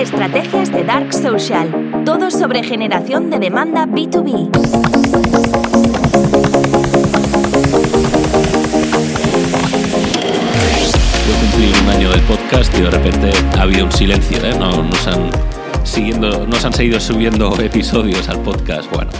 Estrategias de Dark Social. Todo sobre generación de demanda B2B. Voy a cumplir un año del podcast y de repente ha habido un silencio, ¿eh? No nos han, siguiendo, nos han seguido subiendo episodios al podcast. Bueno,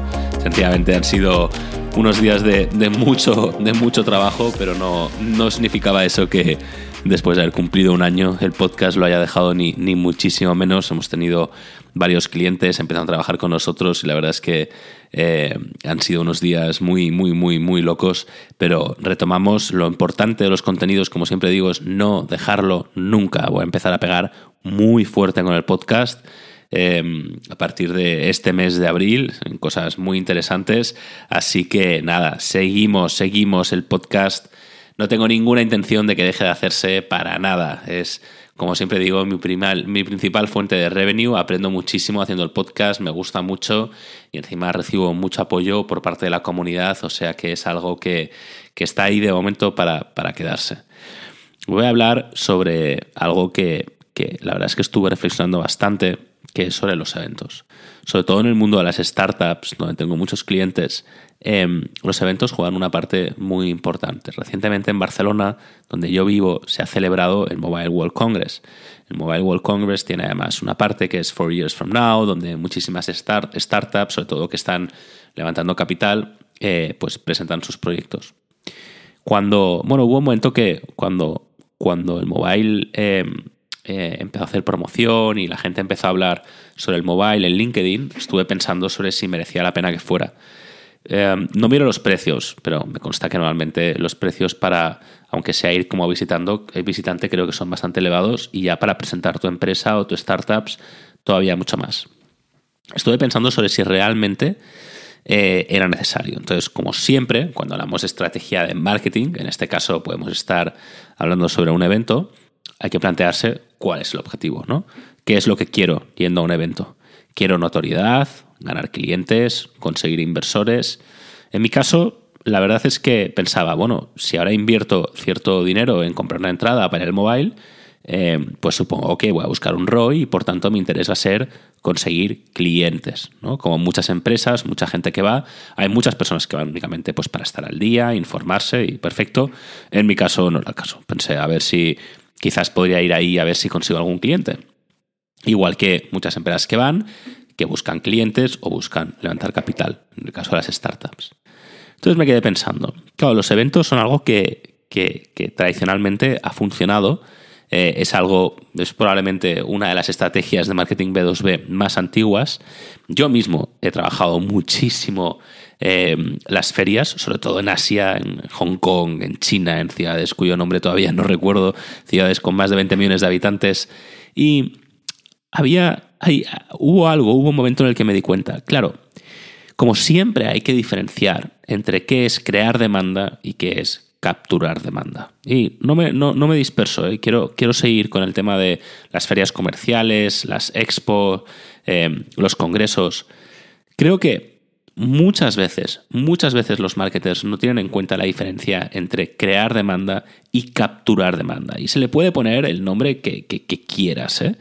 sencillamente han sido unos días de, de mucho, de mucho trabajo, pero no, no significaba eso que después de haber cumplido un año el podcast lo haya dejado ni, ni muchísimo menos. Hemos tenido varios clientes, empezaron a trabajar con nosotros y la verdad es que eh, han sido unos días muy, muy, muy, muy locos, pero retomamos lo importante de los contenidos, como siempre digo, es no dejarlo nunca. Voy a empezar a pegar muy fuerte con el podcast. Eh, a partir de este mes de abril, cosas muy interesantes. Así que nada, seguimos, seguimos el podcast. No tengo ninguna intención de que deje de hacerse para nada. Es, como siempre digo, mi, mi principal fuente de revenue. Aprendo muchísimo haciendo el podcast, me gusta mucho y encima recibo mucho apoyo por parte de la comunidad, o sea que es algo que, que está ahí de momento para, para quedarse. Voy a hablar sobre algo que, que la verdad es que estuve reflexionando bastante que es sobre los eventos. Sobre todo en el mundo de las startups, donde tengo muchos clientes, eh, los eventos juegan una parte muy importante. Recientemente en Barcelona, donde yo vivo, se ha celebrado el Mobile World Congress. El Mobile World Congress tiene además una parte que es Four Years From Now, donde muchísimas start startups, sobre todo que están levantando capital, eh, pues presentan sus proyectos. Cuando, bueno, hubo un momento que cuando, cuando el mobile... Eh, eh, empezó a hacer promoción y la gente empezó a hablar sobre el mobile en LinkedIn, estuve pensando sobre si merecía la pena que fuera. Eh, no miro los precios, pero me consta que normalmente los precios para, aunque sea ir como visitando, eh, visitante, creo que son bastante elevados y ya para presentar tu empresa o tu startups todavía mucho más. Estuve pensando sobre si realmente era necesario. Entonces, como siempre, cuando hablamos de estrategia de marketing, en este caso podemos estar hablando sobre un evento, hay que plantearse cuál es el objetivo, ¿no? ¿Qué es lo que quiero yendo a un evento? Quiero notoriedad, ganar clientes, conseguir inversores. En mi caso, la verdad es que pensaba, bueno, si ahora invierto cierto dinero en comprar una entrada para el mobile, eh, pues supongo que voy a buscar un ROI y por tanto me interesa ser conseguir clientes, ¿no? Como muchas empresas, mucha gente que va, hay muchas personas que van únicamente pues para estar al día, informarse y perfecto. En mi caso no era el caso. Pensé a ver si quizás podría ir ahí a ver si consigo algún cliente. Igual que muchas empresas que van, que buscan clientes o buscan levantar capital, en el caso de las startups. Entonces me quedé pensando, claro, los eventos son algo que, que, tradicionalmente ha funcionado, eh, es algo, es probablemente una de las estrategias de marketing B2B más antiguas. Yo mismo he trabajado muchísimo eh, las ferias, sobre todo en Asia, en Hong Kong, en China, en ciudades cuyo nombre todavía no recuerdo, ciudades con más de 20 millones de habitantes. Y había, hubo algo, hubo un momento en el que me di cuenta, claro, como siempre hay que diferenciar entre qué es crear demanda y qué es capturar demanda. Y no me, no, me disperso, ¿eh? quiero, quiero seguir con el tema de las ferias comerciales, las expo, eh, los congresos. Creo que muchas veces, muchas veces los marketers no tienen en cuenta la diferencia entre crear demanda y capturar demanda. Y se le puede poner el nombre que, quieras, ¿eh?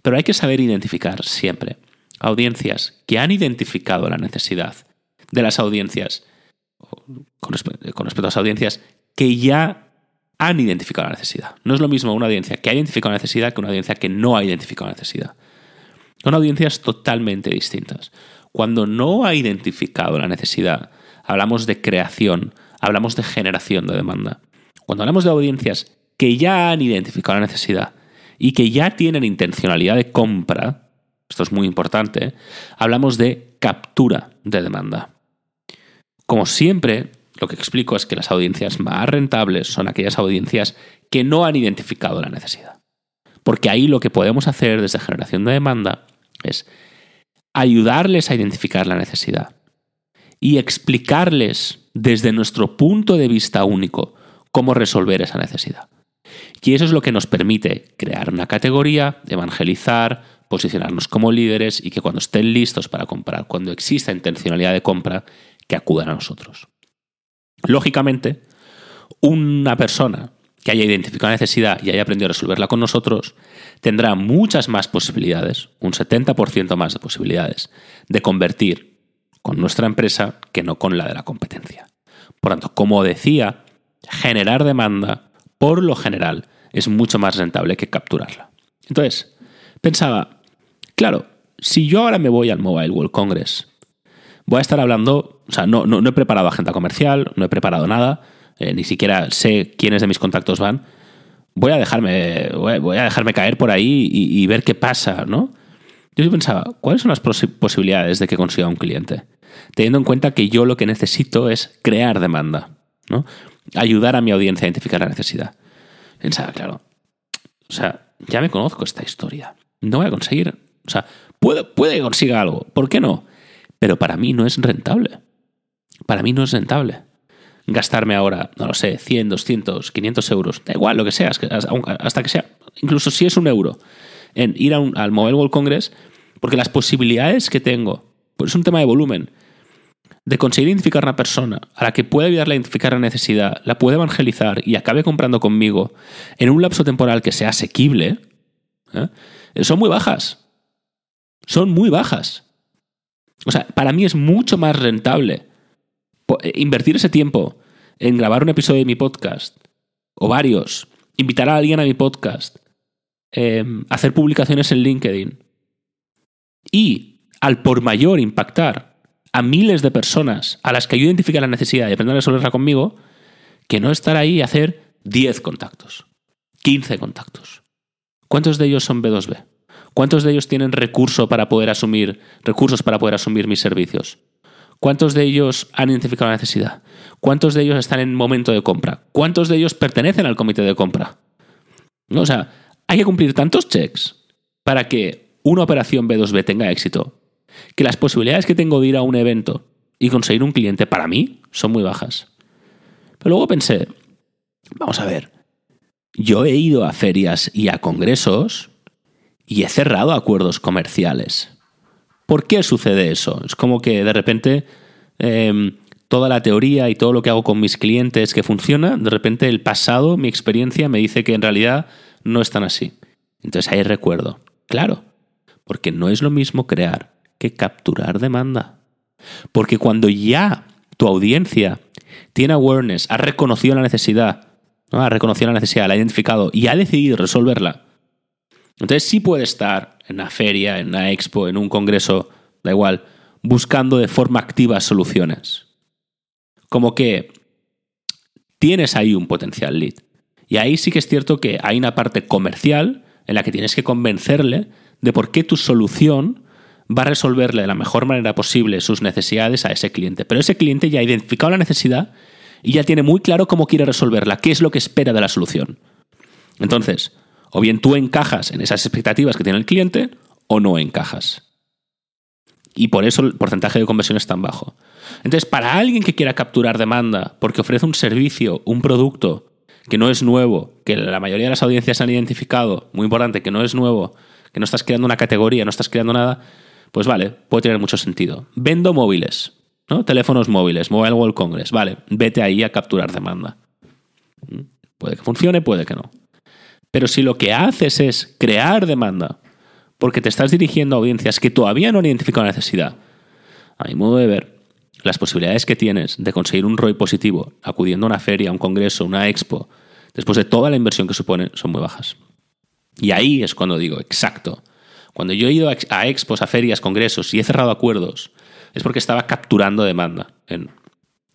pero hay que saber identificar siempre audiencias que han identificado la necesidad de las audiencias, con respecto a las audiencias que ya han identificado la necesidad. No es lo mismo una audiencia que ha identificado la necesidad que una audiencia que no ha identificado la necesidad. Son audiencias totalmente distintas. Cuando no ha identificado la necesidad, hablamos de creación, hablamos de generación de demanda. Cuando hablamos de audiencias que ya han identificado la necesidad y que ya tienen intencionalidad de compra, esto es muy importante, hablamos de captura de demanda. Como siempre, lo que explico es que las audiencias más rentables son aquellas audiencias que no han identificado la necesidad. Porque ahí lo que podemos hacer desde generación de demanda es ayudarles a identificar la necesidad y explicarles desde nuestro punto de vista único cómo resolver esa necesidad. Y eso es lo que nos permite crear una categoría, evangelizar, posicionarnos como líderes y que cuando estén listos para comprar, cuando exista intencionalidad de compra, que acudan a nosotros. Lógicamente, una persona que haya identificado la necesidad y haya aprendido a resolverla con nosotros, tendrá muchas más posibilidades, un 70% más de posibilidades, de convertir con nuestra empresa que no con la de la competencia. Por tanto, como decía, generar demanda, por lo general, es mucho más rentable que capturarla. Entonces, pensaba, claro, si yo ahora me voy al Mobile World Congress, voy a estar hablando, o sea, no, no, he preparado agenda comercial, no he preparado nada, eh, ni siquiera sé quiénes de mis contactos van. Voy a dejarme, voy a dejarme caer por ahí y, ver qué pasa, ¿no? Yo pensaba, ¿cuáles son las posibilidades de que consiga un cliente? Teniendo en cuenta que yo lo que necesito es crear demanda, ¿no? Ayudar a mi audiencia a identificar la necesidad. Pensaba, claro, o sea, ya me conozco esta historia. No voy a conseguir, o sea, puede, puede que consiga algo, ¿por qué no? Pero para mí no es rentable. Para mí no es rentable. Gastarme ahora, no lo sé, 100, 200, 500 euros, da igual lo que sea, hasta que sea, incluso si es un euro, en ir al Mobile World Congress, porque las posibilidades que tengo, pues es un tema de volumen, de conseguir identificar a una persona a la que pueda ayudarle a identificar la necesidad, la puede evangelizar y acabe comprando conmigo en un lapso temporal que sea asequible, ¿eh? son muy bajas. Son muy bajas. O sea, para mí es mucho más rentable eh, invertir ese tiempo en grabar un episodio de mi podcast, o varios, invitar a alguien a mi podcast, em, hacer publicaciones en LinkedIn y al por mayor impactar a miles de personas a las que yo identifique la necesidad y aprender a resolverla conmigo, que no estar ahí y hacer 10 contactos, 15 contactos. ¿Cuántos de ellos son B2B? ¿Cuántos de ellos tienen recurso para poder asumir, recursos para poder asumir mis servicios? ¿Cuántos de ellos han identificado la necesidad? ¿Cuántos de ellos están en momento de compra? ¿Cuántos de ellos pertenecen al comité de compra? O sea, hay que cumplir tantos checks para que una operación B2B tenga éxito, que las posibilidades que tengo de ir a un evento y conseguir un cliente para mí son muy bajas. Pero luego pensé, vamos a ver, yo he ido a ferias y a congresos y he cerrado acuerdos comerciales. ¿Por qué sucede eso? Es como que de repente em, toda la teoría y todo lo que hago con mis clientes que funciona, de repente el pasado, mi experiencia me dice que en realidad no es tan así. Entonces ahí recuerdo, claro, porque no es lo mismo crear que capturar demanda. Porque cuando ya tu audiencia tiene awareness, ha reconocido la necesidad, ha reconocido la necesidad, la ha identificado y ha decidido resolverla, entonces sí puede estar en una feria, en una expo, en un congreso, da igual, buscando de forma activa soluciones. Como que tienes ahí un potencial lead. Y ahí sí que es cierto que hay una parte comercial en la que tienes que convencerle de por qué tu solución va a resolverle de la mejor manera posible sus necesidades a ese cliente. Pero ese cliente ya ha identificado la necesidad y ya tiene muy claro cómo quiere resolverla, qué es lo que espera de la solución. Entonces, o bien tú encajas en esas expectativas que tiene el cliente o no encajas. Y por eso el porcentaje de conversión es tan bajo. Entonces, para alguien que quiera capturar demanda porque ofrece un servicio, un producto que no es nuevo, que la mayoría de las audiencias han identificado, muy importante, que no es nuevo, que no estás creando una categoría, no estás creando nada, pues vale, puede tener mucho sentido. Vendo móviles, ¿no? Teléfonos móviles, Mobile World Congress, vale, vete ahí a capturar demanda. ¿Mm? Puede que funcione, puede que no. Pero si lo que haces es crear demanda, porque te estás dirigiendo a audiencias que todavía no han identificado la necesidad, a mi modo de ver, las posibilidades que tienes de conseguir un ROI positivo acudiendo a una feria, a un congreso, una expo, después de toda la inversión que supone, son muy bajas. Y ahí es cuando digo, exacto. Cuando yo he ido a expos, a ferias, congresos y he cerrado acuerdos, es porque estaba capturando demanda en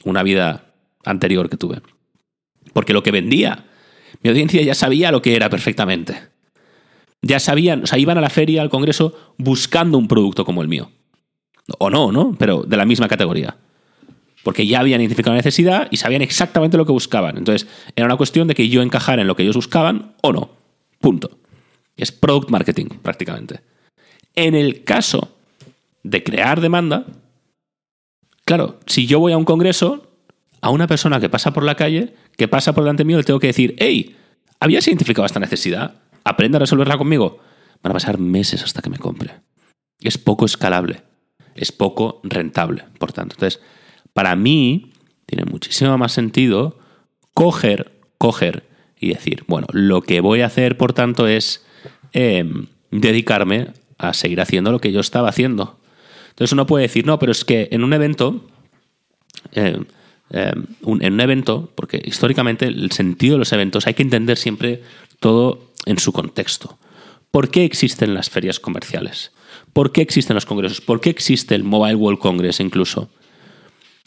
una vida anterior que tuve. Porque lo que vendía mi audiencia ya sabía lo que era perfectamente. Ya sabían, o sea, iban a la feria, al congreso, buscando un producto como el mío. O no, ¿no? Pero de la misma categoría. Porque ya habían identificado la necesidad y sabían exactamente lo que buscaban. Entonces, era una cuestión de que yo encajara en lo que ellos buscaban o no. Punto. Es product marketing, prácticamente. En el caso de crear demanda, claro, si yo voy a un congreso, a una persona que pasa por la calle, que pasa por delante mío, le tengo que decir, hey, ¿habías identificado esta necesidad? Aprende a resolverla conmigo. Van a pasar meses hasta que me compre. Es poco escalable, es poco rentable, por tanto. Entonces, para mí, tiene muchísimo más sentido coger, coger y decir, bueno, lo que voy a hacer, por tanto, es em, dedicarme a seguir haciendo lo que yo estaba haciendo. Entonces uno puede decir, no, pero es que en un evento, em, en un evento, porque históricamente el sentido de los eventos hay que entender siempre todo en su contexto. ¿Por qué existen las ferias comerciales? ¿Por qué existen los congresos? ¿Por qué existe el Mobile World Congress incluso?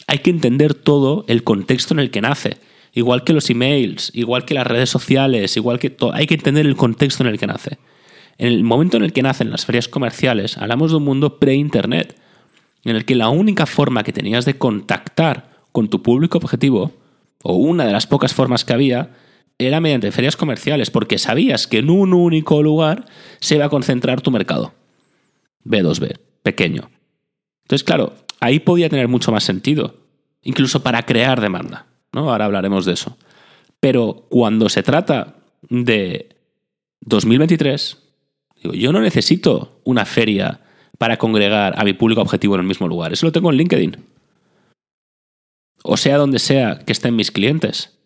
Hay que entender todo el contexto en el que nace. Igual que los emails, igual que las redes sociales, igual que todo. Hay que entender el contexto en el que nace. En el momento en el que nacen las ferias comerciales, hablamos de un mundo pre-internet, en el que la única forma que tenías de contactar con tu público objetivo, o una de las pocas formas que había, era mediante ferias comerciales, porque sabías que en un único lugar se iba a concentrar tu mercado. B2B, pequeño. Entonces, claro, ahí podía tener mucho más sentido, incluso para crear demanda. ¿no? Ahora hablaremos de eso. Pero cuando se trata de 2023, digo, yo no necesito una feria para congregar a mi público objetivo en el mismo lugar. Eso lo tengo en LinkedIn. O sea, donde sea que estén mis clientes.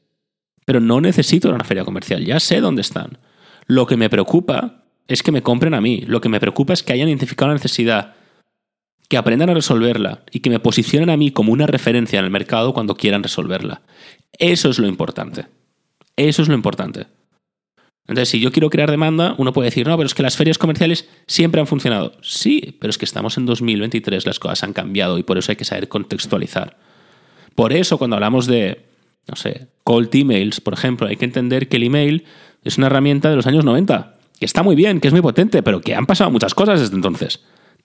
Pero no necesito una feria comercial, ya sé dónde están. Lo que me preocupa es que me compren a mí. Lo que me preocupa es que hayan identificado la necesidad, que aprendan a resolverla y que me posicionen a mí como una referencia en el mercado cuando quieran resolverla. Eso es lo importante. Eso es lo importante. Entonces, si yo quiero crear demanda, uno puede decir, no, pero es que las ferias comerciales siempre han funcionado. Sí, pero es que estamos en 2023, las cosas han cambiado y por eso hay que saber contextualizar. Por eso, cuando hablamos de, no sé, cold emails, por ejemplo, hay que entender que el email es una herramienta de los años 90 que está muy bien, que es muy potente, pero que han pasado muchas cosas desde entonces.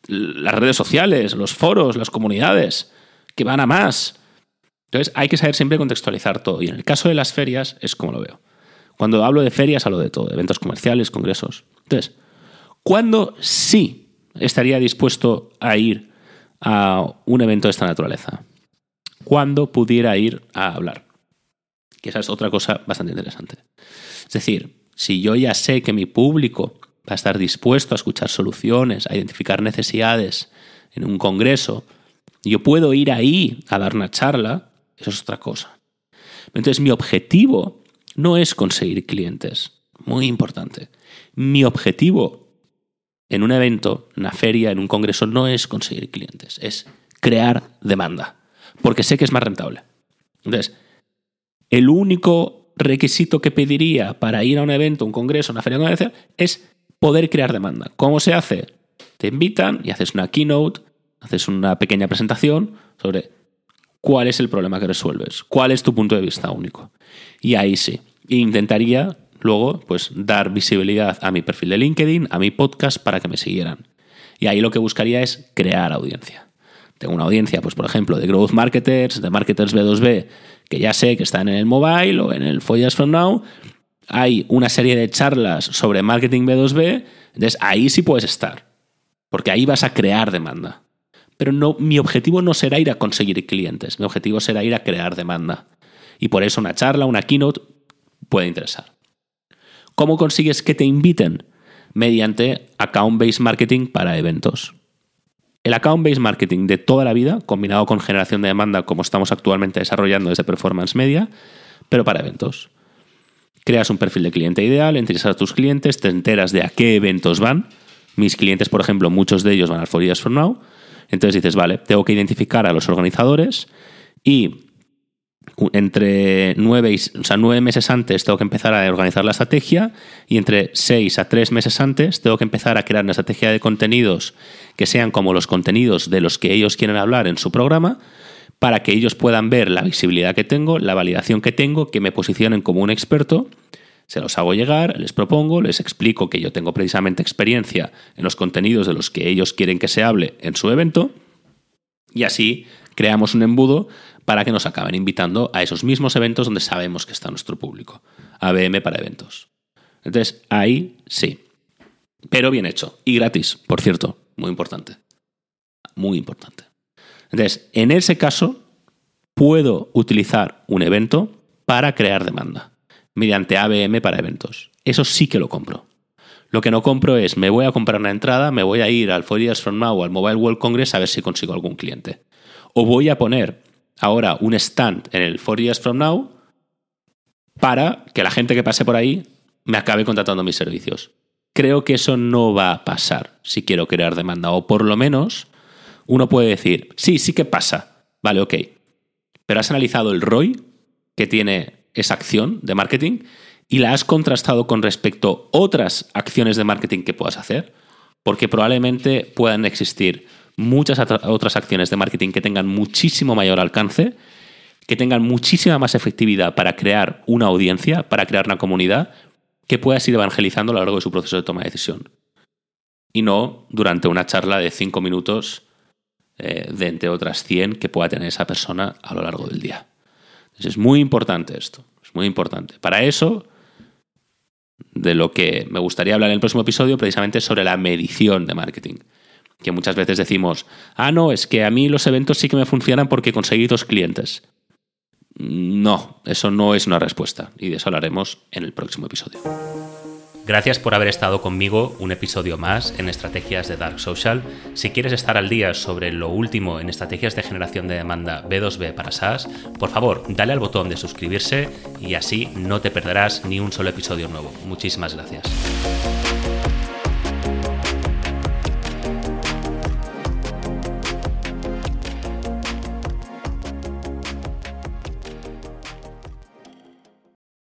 Las redes sociales, los foros, las comunidades, que van a más. Entonces hay que saber siempre contextualizar todo. Y en el caso de las ferias es como lo veo. Cuando hablo de ferias hablo de todo, eventos comerciales, congresos. Entonces, ¿cuándo sí estaría dispuesto a ir a un evento de esta naturaleza? ¿Cuándo pudiera ir a hablar? Que esa es otra cosa bastante interesante. Es decir, si yo ya sé que mi público va a estar dispuesto a escuchar soluciones, a identificar necesidades en un congreso, yo puedo ir ahí a dar una charla, eso es otra cosa. Entonces mi objetivo no es conseguir clientes, muy importante. Mi objetivo en un evento, en una feria, en un congreso, no es conseguir clientes, es crear demanda, porque sé que es más rentable. Entonces, el único requisito que pediría para ir a un evento, un congreso, una feria comercial, es poder crear demanda. ¿Cómo se hace? Te invitan y haces una keynote, haces una pequeña presentación sobre cuál es el problema que resuelves, cuál es tu punto de vista único. Y ahí sí, intentaría luego pues dar visibilidad a mi perfil de LinkedIn, a mi podcast para que me siguieran. Y ahí lo que buscaría es crear audiencia. Tengo una audiencia, pues por ejemplo, de growth marketers, de marketers B2B, que ya sé que están en el mobile o en el Follas from Now, hay una serie de charlas sobre marketing B2B, entonces ahí sí puedes estar, porque ahí vas a crear demanda. Pero no, mi objetivo no será ir a conseguir clientes, mi objetivo será ir a crear demanda. Y por eso una charla, una keynote puede interesar. ¿Cómo consigues que te inviten? Mediante account-based marketing para eventos. El account-based marketing de toda la vida, combinado con generación de demanda como estamos actualmente desarrollando desde Performance Media, pero para eventos. Creas un perfil de cliente ideal, interesas a tus clientes, te enteras de a qué eventos van. Mis clientes, por ejemplo, muchos de ellos van al For Years Now. Entonces dices, vale, tengo que identificar a los organizadores y entre nueve, o sea, meses antes tengo que empezar a organizar la estrategia y entre seis a tres meses antes tengo que empezar a crear una estrategia de contenidos que sean como los contenidos de los que ellos quieren hablar en su programa para que ellos puedan ver la visibilidad que tengo, la validación que tengo, que me posicionen como un experto. Se los hago llegar, les propongo, les explico que yo tengo precisamente experiencia en los contenidos de los que ellos quieren que se hable en su evento y así creamos un embudo para que nos acaben invitando a esos mismos eventos donde sabemos que está nuestro público. ABM para eventos. Entonces, ahí sí. Pero bien hecho. Y gratis, por cierto. Muy importante. Muy importante. Entonces, en ese caso, puedo utilizar un evento para crear demanda. Mediante ABM para eventos. Eso sí que lo compro. Lo que no compro es, me voy a comprar una entrada, me voy a ir al Four Years From Now o al Mobile World Congress a ver si consigo algún cliente. O voy a poner ahora un stand en el Four Years From Now para que la gente que pase por ahí me acabe contratando mis servicios. Creo que eso no va a pasar si quiero crear demanda, o por lo menos uno puede decir, sí, sí que pasa, vale, ok, pero has analizado el ROI que tiene esa acción de marketing y la has contrastado con respecto a otras acciones de marketing que puedas hacer, porque probablemente puedan existir muchas otras acciones de marketing que tengan muchísimo mayor alcance, que tengan muchísima más efectividad para crear una audiencia, para crear una comunidad, que puedas ir evangelizando a lo largo de su proceso de toma de decisión. Y no durante una charla de cinco minutos eh, de entre otras 100 que pueda tener esa persona a lo largo del día. Entonces es muy importante esto, es muy importante. Para eso, de lo que me gustaría hablar en el próximo episodio, precisamente sobre la medición de marketing. Que muchas veces decimos, ah, no, es que a mí los eventos sí que me funcionan porque conseguí dos clientes. No, eso no es una respuesta y de eso hablaremos en el próximo episodio. Gracias por haber estado conmigo un episodio más en Estrategias de Dark Social. Si quieres estar al día sobre lo último en estrategias de generación de demanda B2B para SaaS, por favor, dale al botón de suscribirse y así no te perderás ni un solo episodio nuevo. Muchísimas gracias.